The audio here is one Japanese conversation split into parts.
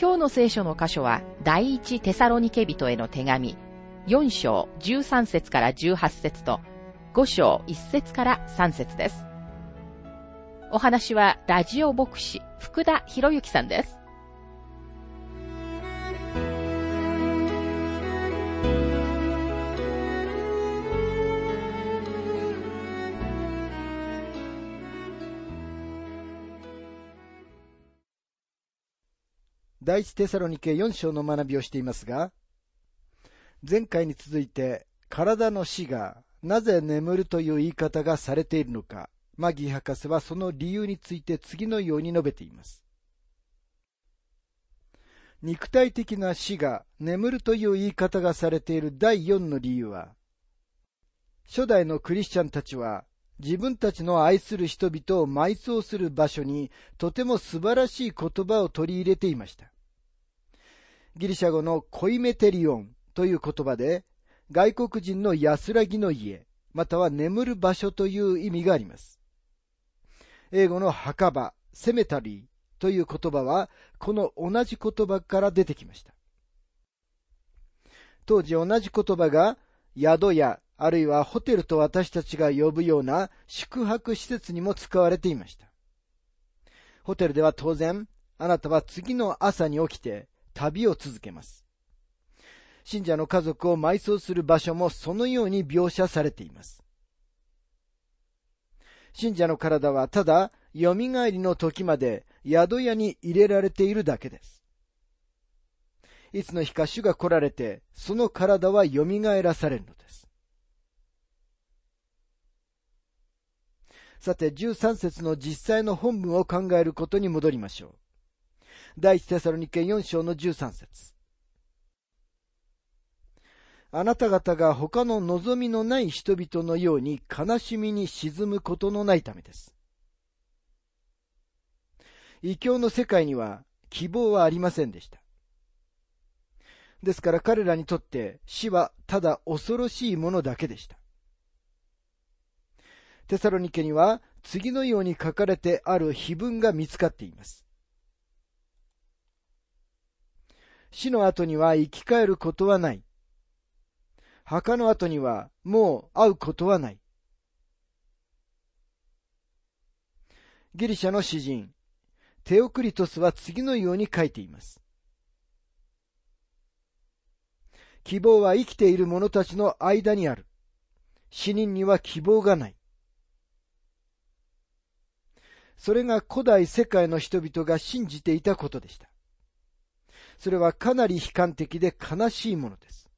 今日の聖書の箇所は、第一テサロニケ人への手紙、4章13節から18節と、5章1節から3節です。お話は、ラジオ牧師、福田博之さんです。第一テサロニケ4章の学びをしていますが、前回に続いて、体の死がなぜ眠るという言い方がされているのか、マギー博士はその理由について次のように述べています。肉体的な死が眠るという言い方がされている第4の理由は、初代のクリスチャンたちは自分たちの愛する人々を埋葬する場所にとても素晴らしい言葉を取り入れていました。ギリシャ語のコイメテリオンという言葉で外国人の安らぎの家、または眠る場所という意味があります。英語の墓場、セメタリーという言葉はこの同じ言葉から出てきました。当時同じ言葉が宿やあるいはホテルと私たちが呼ぶような宿泊施設にも使われていました。ホテルでは当然、あなたは次の朝に起きて旅を続けます。信者の家族を埋葬する場所もそのように描写されています。信者の体はただ、蘇りの時まで宿屋に入れられているだけです。いつの日か主が来られて、その体は蘇らされるのです。さて、13節の実際の本文を考えることに戻りましょう。第一テサロニケ4章の13節あなた方が他の望みのない人々のように悲しみに沈むことのないためです。異教の世界には希望はありませんでした。ですから彼らにとって死はただ恐ろしいものだけでした。テサロニケには次のように書かれてある碑文が見つかっています。死の後には生き返ることはない。墓の後にはもう会うことはない。ギリシャの詩人、テオクリトスは次のように書いています。希望は生きている者たちの間にある。死人には希望がない。それが古代世界の人々が信じていたことでした。それはかなり悲観的で悲しいものです。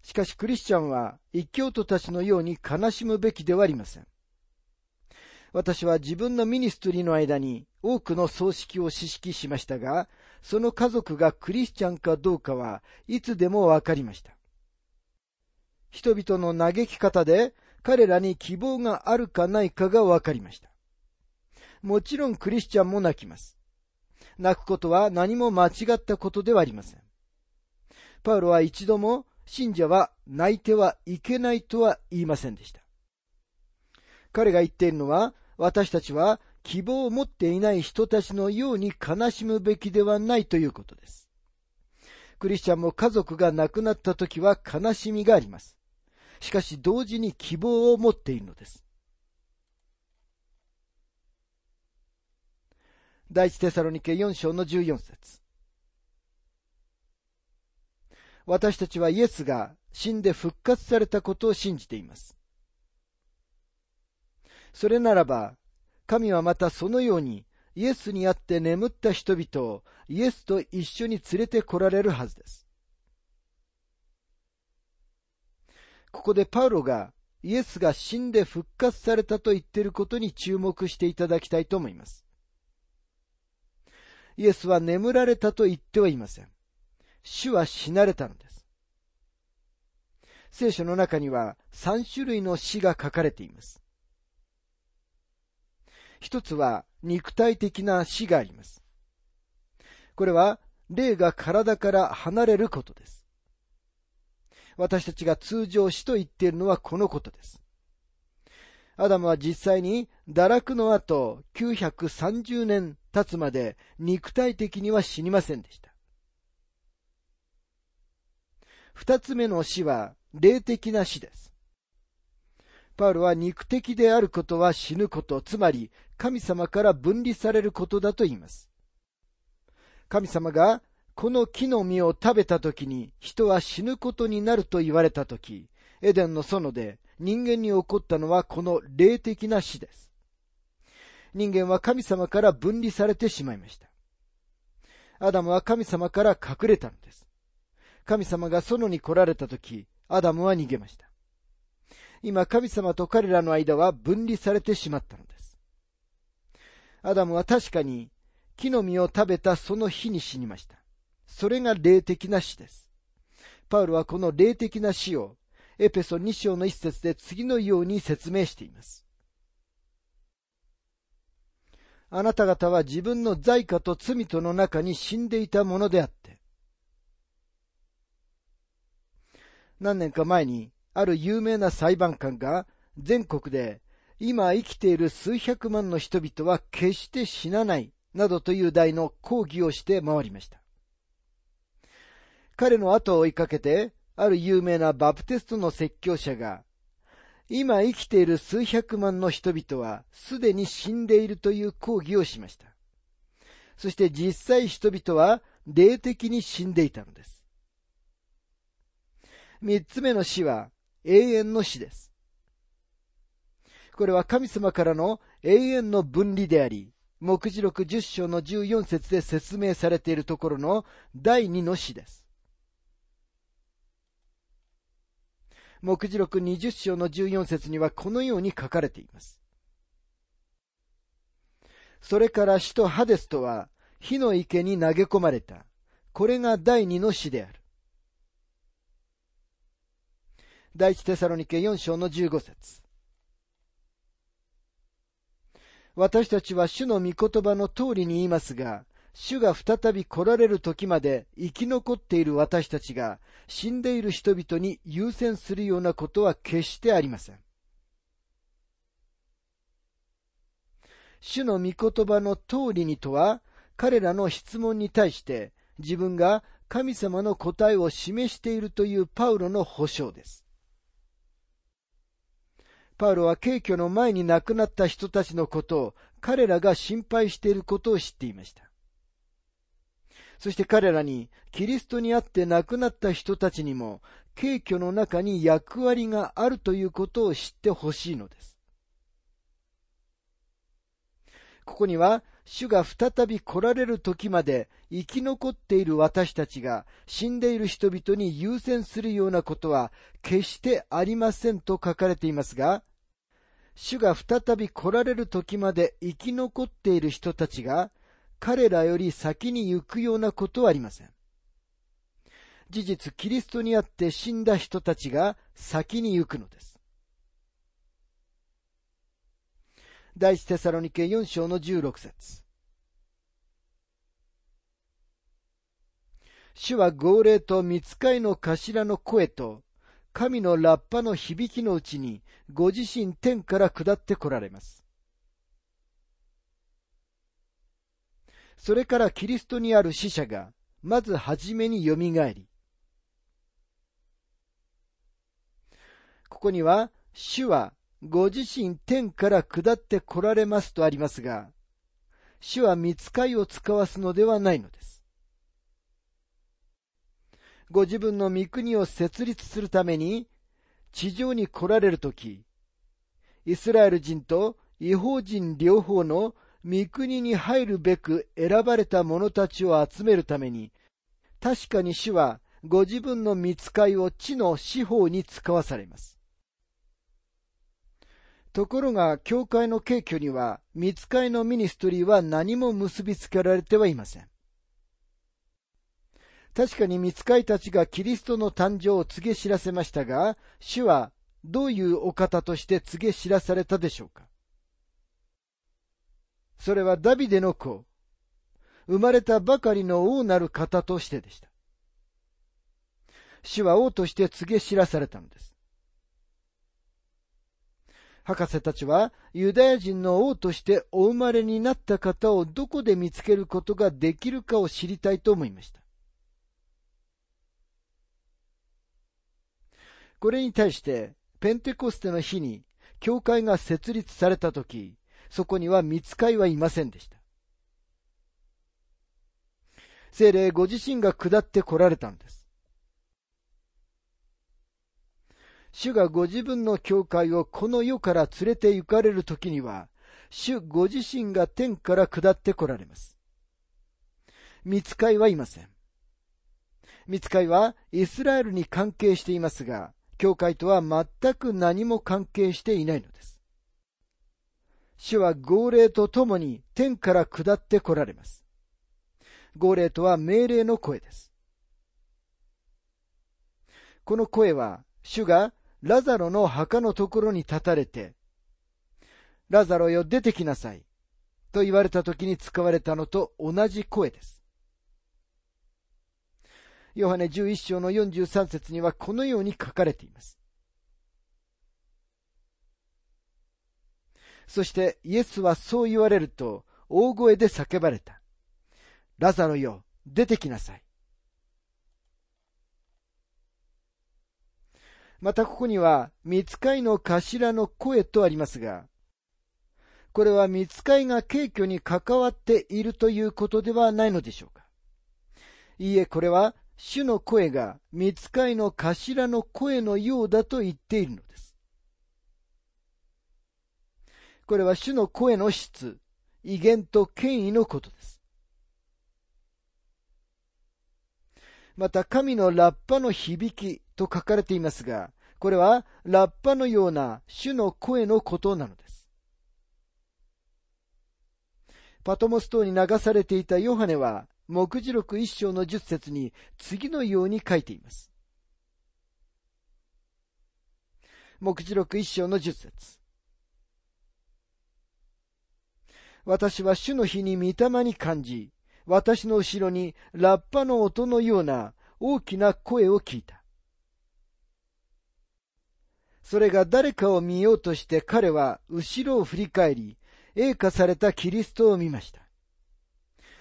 しかしクリスチャンは一教徒たちのように悲しむべきではありません。私は自分のミニストリーの間に多くの葬式を指揮しましたが、その家族がクリスチャンかどうかはいつでもわかりました。人々の嘆き方で彼らに希望があるかないかがわかりました。もちろんクリスチャンも泣きます。泣くことは何も間違ったことではありません。パウロは一度も信者は泣いてはいけないとは言いませんでした。彼が言っているのは、私たちは希望を持っていない人たちのように悲しむべきではないということです。クリスチャンも家族が亡くなった時は悲しみがあります。しかし同時に希望を持っているのです。第一テサロニケ4章の14節私たちはイエスが死んで復活されたことを信じています。それならば、神はまたそのようにイエスにあって眠った人々をイエスと一緒に連れて来られるはずです。ここでパウロがイエスが死んで復活されたと言っていることに注目していただきたいと思います。イエスは眠られたと言ってはいません。主は死なれたのです。聖書の中には3種類の死が書かれています。一つは肉体的な死があります。これは霊が体から離れることです。私たちが通常死と言っているのはこのことです。アダムは実際に堕落の後930年経つまで肉体的には死にませんでした。二つ目の死は霊的な死です。パウロは肉的であることは死ぬこと、つまり神様から分離されることだと言います。神様がこの木の実を食べた時に人は死ぬことになると言われた時、エデンの園で人間に起こったのはこの霊的な死です。人間は神様から分離されてしまいました。アダムは神様から隠れたのです。神様が園に来られた時、アダムは逃げました。今、神様と彼らの間は分離されてしまったのです。アダムは確かに木の実を食べたその日に死にました。それが霊的な死です。パウロはこの霊的な死をエペソ2章の一節で次のように説明しています。あなた方は自分の罪過と罪との中に死んでいたものであって、何年か前にある有名な裁判官が全国で今生きている数百万の人々は決して死なないなどという題の講義をして回りました。彼の後を追いかけて、ある有名なバプテストの説教者が、今生きている数百万の人々はすでに死んでいるという講義をしました。そして実際人々は霊的に死んでいたのです。三つ目の死は永遠の死です。これは神様からの永遠の分離であり、目次録10章の14節で説明されているところの第二の死です。目次録20章の14節にはこのように書かれています。それから死とハデスとは火の池に投げ込まれた。これが第二の死である。第一テサロニケ4章の15節私たちは主の御言葉の通りに言いますが、主が再び来られる時まで生き残っている私たちが死んでいる人々に優先するようなことは決してありません。主の御言葉の通りにとは、彼らの質問に対して自分が神様の答えを示しているというパウロの保証です。パウロは敬虚の前に亡くなった人たちのことを彼らが心配していることを知っていました。そして彼らにキリストにあって亡くなった人たちにも敬虚の中に役割があるということを知ってほしいのです。ここには、主が再び来られる時まで生き残っている私たちが死んでいる人々に優先するようなことは決してありませんと書かれていますが、主が再び来られる時まで生き残っている人たちが彼らより先に行くようなことはありません。事実、キリストにあって死んだ人たちが先に行くのです。第一テサロニケ4章の16節主は号令と見つかいの頭の声と神のラッパの響きのうちにご自身天から下って来られます。それからキリストにある死者が、まずはじめによみがえり、ここには、主はご自身天から下って来られますとありますが、主は見つかいを使わすのではないのです。ご自分の御国を設立するために、地上に来られるとき、イスラエル人と違法人両方の御国に入るべく選ばれた者たちを集めるために、確かに主はご自分の見つかいを地の司法に使わされます。ところが、教会の敬挙には、見つかいのミニストリーは何も結びつけられてはいません。確かに見つかいたちがキリストの誕生を告げ知らせましたが、主はどういうお方として告げ知らされたでしょうかそれはダビデの子、生まれたばかりの王なる方としてでした。主は王として告げ知らされたのです。博士たちはユダヤ人の王としてお生まれになった方をどこで見つけることができるかを知りたいと思いました。これに対して、ペンテコステの日に教会が設立されたとき、そこには見つかいはいませんでした。精霊ご自身が下って来られたのです。主がご自分の教会をこの世から連れて行かれるときには、主ご自身が天から下って来られます。見つかいはいません。見つかいはイスラエルに関係していますが、教会とは全く何も関係していないのです。主は号令とともに天から下って来られます。号令とは命令の声です。この声は、主がラザロの墓のところに立たれて、ラザロよ出てきなさい、と言われた時に使われたのと同じ声です。ヨハネ11章の43節にはこのように書かれています。そしてイエスはそう言われると大声で叫ばれた。ラザロよ、出てきなさい。またここには、見つかいの頭の声とありますが、これは見つかいが敬挙に関わっているということではないのでしょうか。いいえ、これは主の声が見つかいの頭の声のようだと言っているのです。これは主の声の質、威厳と権威のことです。また神のラッパの響きと書かれていますが、これはラッパのような主の声のことなのです。パトモス島に流されていたヨハネは、目次録一章の十節に次のように書いています。目次録一章の十節私は主の日に御霊に感じ、私の後ろにラッパの音のような大きな声を聞いた。それが誰かを見ようとして彼は後ろを振り返り、栄華されたキリストを見ました。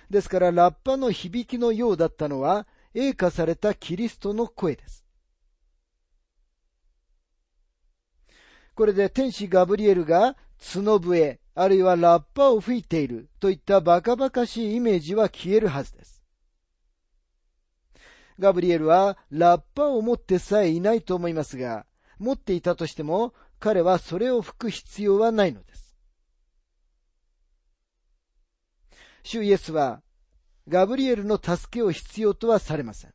ですからラッパの響きのようだったのは栄華されたキリストの声です。これで天使ガブリエルが角笛、あるいはラッパを吹いているといったバカバカしいイメージは消えるはずです。ガブリエルはラッパを持ってさえいないと思いますが、持っていたとしても彼はそれを吹く必要はないのです。主イエスはガブリエルの助けを必要とはされません。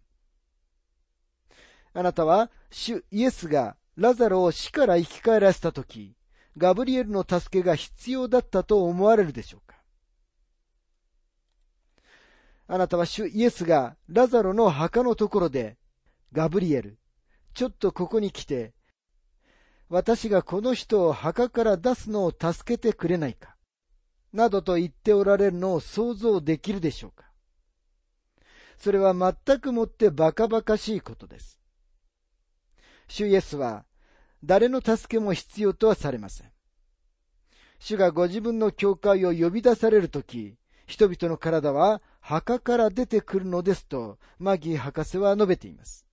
あなたは主イエスがラザロを死から生き返らせたとき、ガブリエルの助けが必要だったと思われるでしょうか？あなたは主イエスがラザロの墓のところで、ガブリエル、ちょっとここに来て、私がこの人を墓から出すのを助けてくれないか、などと言っておられるのを想像できるでしょうか？それは全くもってバカバカしいことです。主イエスは誰の助けも必要とはされません。主がご自分の教会を呼び出されるとき、人々の体は墓から出てくるのですと、マギー博士は述べています。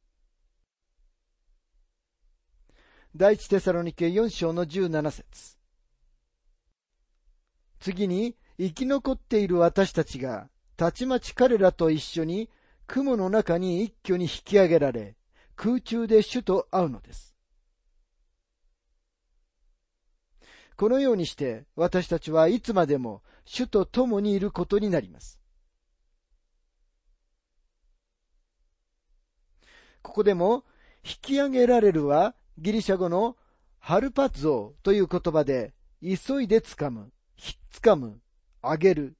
第一テサロニケ4章の17節次に、生き残っている私たちが、たちまち彼らと一緒に雲の中に一挙に引き上げられ、空中で主と会うのです。このようにして私たちはいつまでも主と共にいることになります。ここでも引き上げられるはギリシャ語のハルパゾーという言葉で、急いで掴む、ひっつかむ、あげる、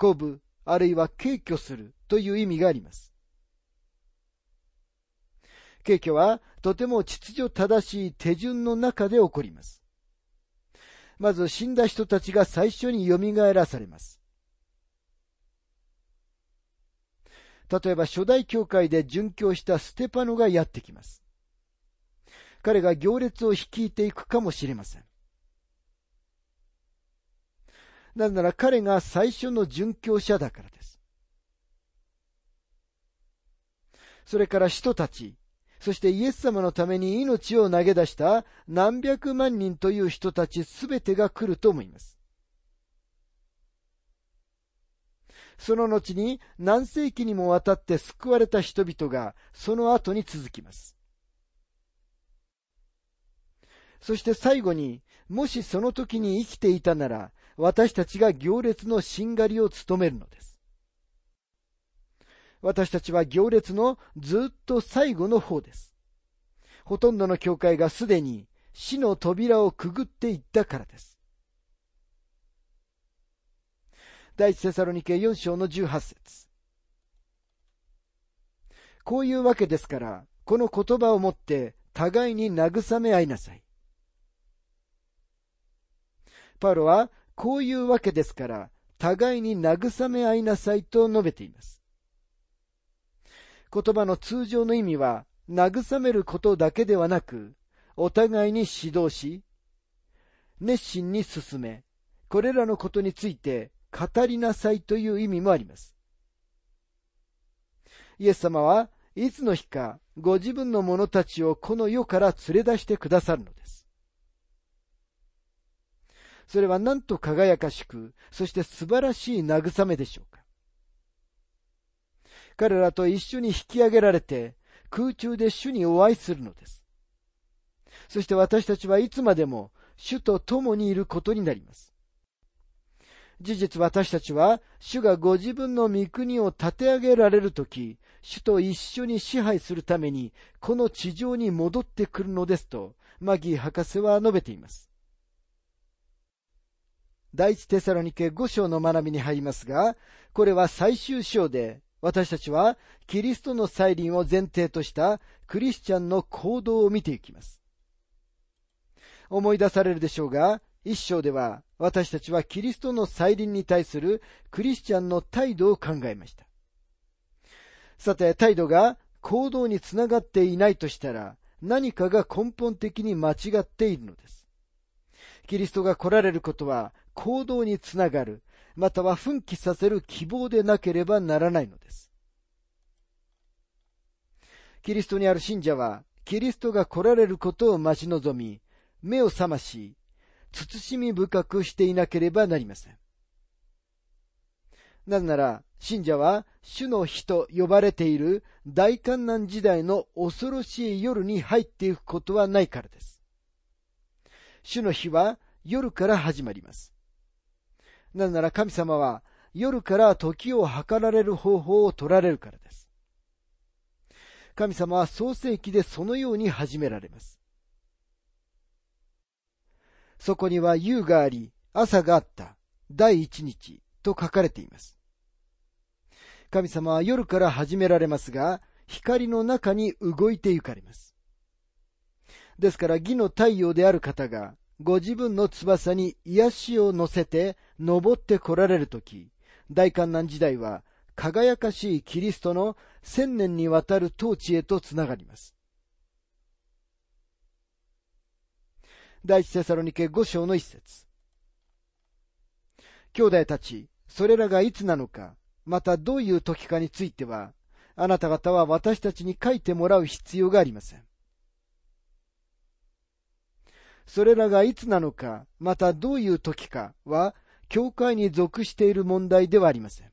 運ぶ、あるいは軽挙するという意味があります。軽挙はとても秩序正しい手順の中で起こります。まず死んだ人たちが最初に蘇らされます。例えば初代教会で殉教したステパノがやってきます。彼が行列を率いていくかもしれません。なぜなら彼が最初の殉教者だからです。それから人たち、そしてイエス様のために命を投げ出した何百万人という人たちすべてが来ると思います。その後に何世紀にもわたって救われた人々がその後に続きます。そして最後に、もしその時に生きていたなら、私たちが行列のしんがりを務めるのです。私たちは行列のずっと最後の方です。ほとんどの教会がすでに死の扉をくぐっていったからです。第一セサロニケ4章の18節こういうわけですから、この言葉をもって互いに慰め合いなさい。パウロは、こういうわけですから、互いに慰め合いなさいと述べています。言葉の通常の意味は、慰めることだけではなく、お互いに指導し、熱心に進め、これらのことについて語りなさいという意味もあります。イエス様はいつの日かご自分の者たちをこの世から連れ出してくださるのです。それはなんと輝かしく、そして素晴らしい慰めでしょうか。彼らと一緒に引き上げられて、空中で主にお会いするのです。そして私たちはいつまでも主と共にいることになります。事実私たちは主がご自分の御国を立て上げられるとき、主と一緒に支配するためにこの地上に戻ってくるのですと、マギー博士は述べています。第一テサロニケ5章の学びに入りますが、これは最終章で、私たちはキリストの再臨を前提としたクリスチャンの行動を見ていきます。思い出されるでしょうが、一章では私たちはキリストの再臨に対するクリスチャンの態度を考えました。さて、態度が行動につながっていないとしたら何かが根本的に間違っているのです。キリストが来られることは行動につながる、または奮起させる希望でなければならないのです。キリストにある信者は、キリストが来られることを待ち望み、目を覚まし、慎み深くしていなければなりません。なぜなら、信者は主の日と呼ばれている大観難時代の恐ろしい夜に入っていくことはないからです。主の日は夜から始まります。なぜなら神様は夜から時を計られる方法を取られるからです。神様は創世記でそのように始められます。そこには夕があり、朝があった、第一日と書かれています。神様は夜から始められますが、光の中に動いて行かれます。ですから義の太陽である方がご自分の翼に癒しを乗せて登って来られるとき、大観難時代は輝かしいキリストの千年にわたる統治へとつながります。第一テサロニケ五章の一節。兄弟たち、それらがいつなのか、またどういう時かについては、あなた方は私たちに書いてもらう必要がありません。それらがいつなのか、またどういう時かは、教会に属している問題ではありません。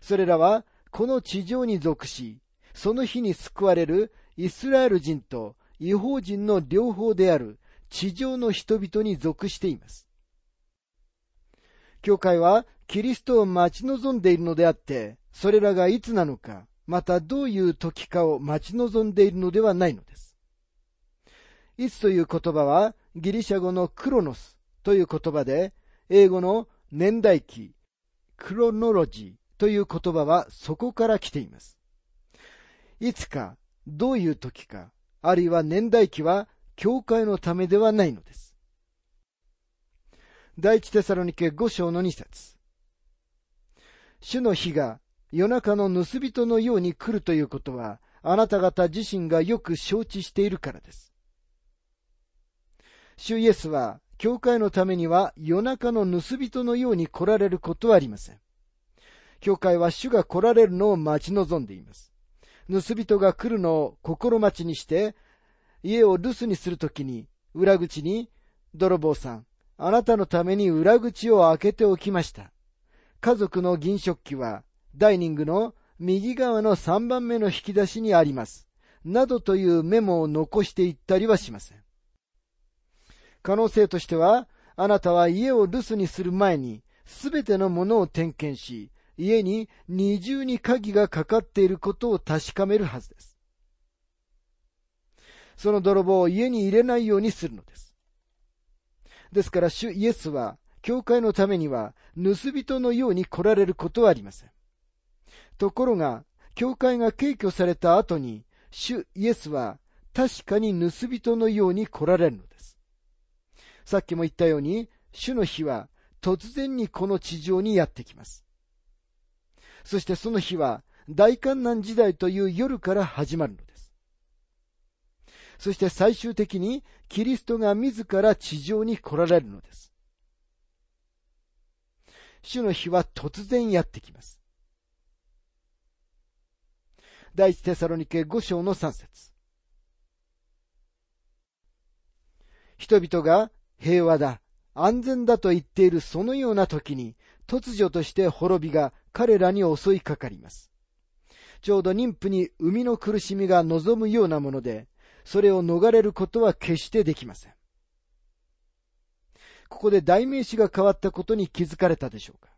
それらは、この地上に属し、その日に救われるイスラエル人と違法人の両方である地上の人々に属しています。教会はキリストを待ち望んでいるのであって、それらがいつなのか、またどういう時かを待ち望んでいるのではないのです。いつという言葉はギリシャ語のクロノスという言葉で、英語の年代記、クロノロジーという言葉はそこから来ています。いつか、どういう時か、あるいは年代記は教会のためではないのです。第一テサロニケ五章の二節主の日が夜中の盗人のように来るということは、あなた方自身がよく承知しているからです。主イエスは、教会のためには夜中の盗人のように来られることはありません。教会は主が来られるのを待ち望んでいます。盗人が来るのを心待ちにして、家を留守にするときに、裏口に、泥棒さん、あなたのために裏口を開けておきました。家族の銀食器は、ダイニングの右側の3番目の引き出しにあります。などというメモを残していったりはしません。可能性としては、あなたは家を留守にする前に、すべてのものを点検し、家に二重に鍵がかかっていることを確かめるはずです。その泥棒を家に入れないようにするのです。ですから、主イエスは、教会のためには、盗人のように来られることはありません。ところが、教会が敬挙された後に、主イエスは、確かに盗人のように来られるのです。さっきも言ったように、主の日は、突然にこの地上にやってきます。そしてその日は大観難時代という夜から始まるのです。そして最終的にキリストが自ら地上に来られるのです。主の日は突然やってきます。第一テサロニケ五章の三節人々が平和だ、安全だと言っているそのような時に、突如として滅びが彼らに襲いかかります。ちょうど妊婦に生みの苦しみが望むようなもので、それを逃れることは決してできません。ここで代名詞が変わったことに気づかれたでしょうか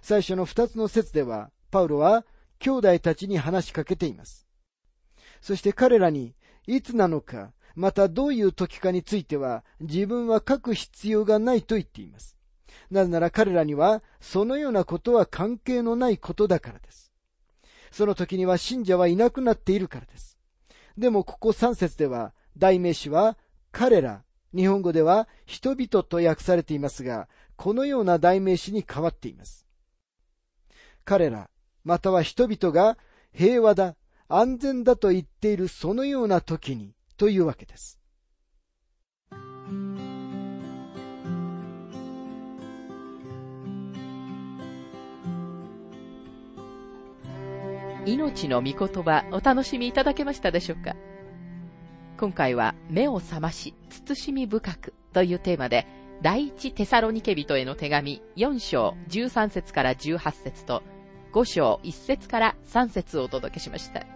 最初の二つの説では、パウロは兄弟たちに話しかけています。そして彼らに、いつなのか、またどういう時かについては、自分は書く必要がないと言っています。なぜなら彼らにはそのようなことは関係のないことだからです。その時には信者はいなくなっているからです。でもここ3節では代名詞は彼ら、日本語では人々と訳されていますが、このような代名詞に変わっています。彼ら、または人々が平和だ、安全だと言っているそのような時にというわけです。命の御言葉お楽しみいただけましたでしょうか？今回は目を覚まし、慎み深くというテーマで、第一テサロニケ人への手紙4章13節から18節と5章1節から3節をお届けしました。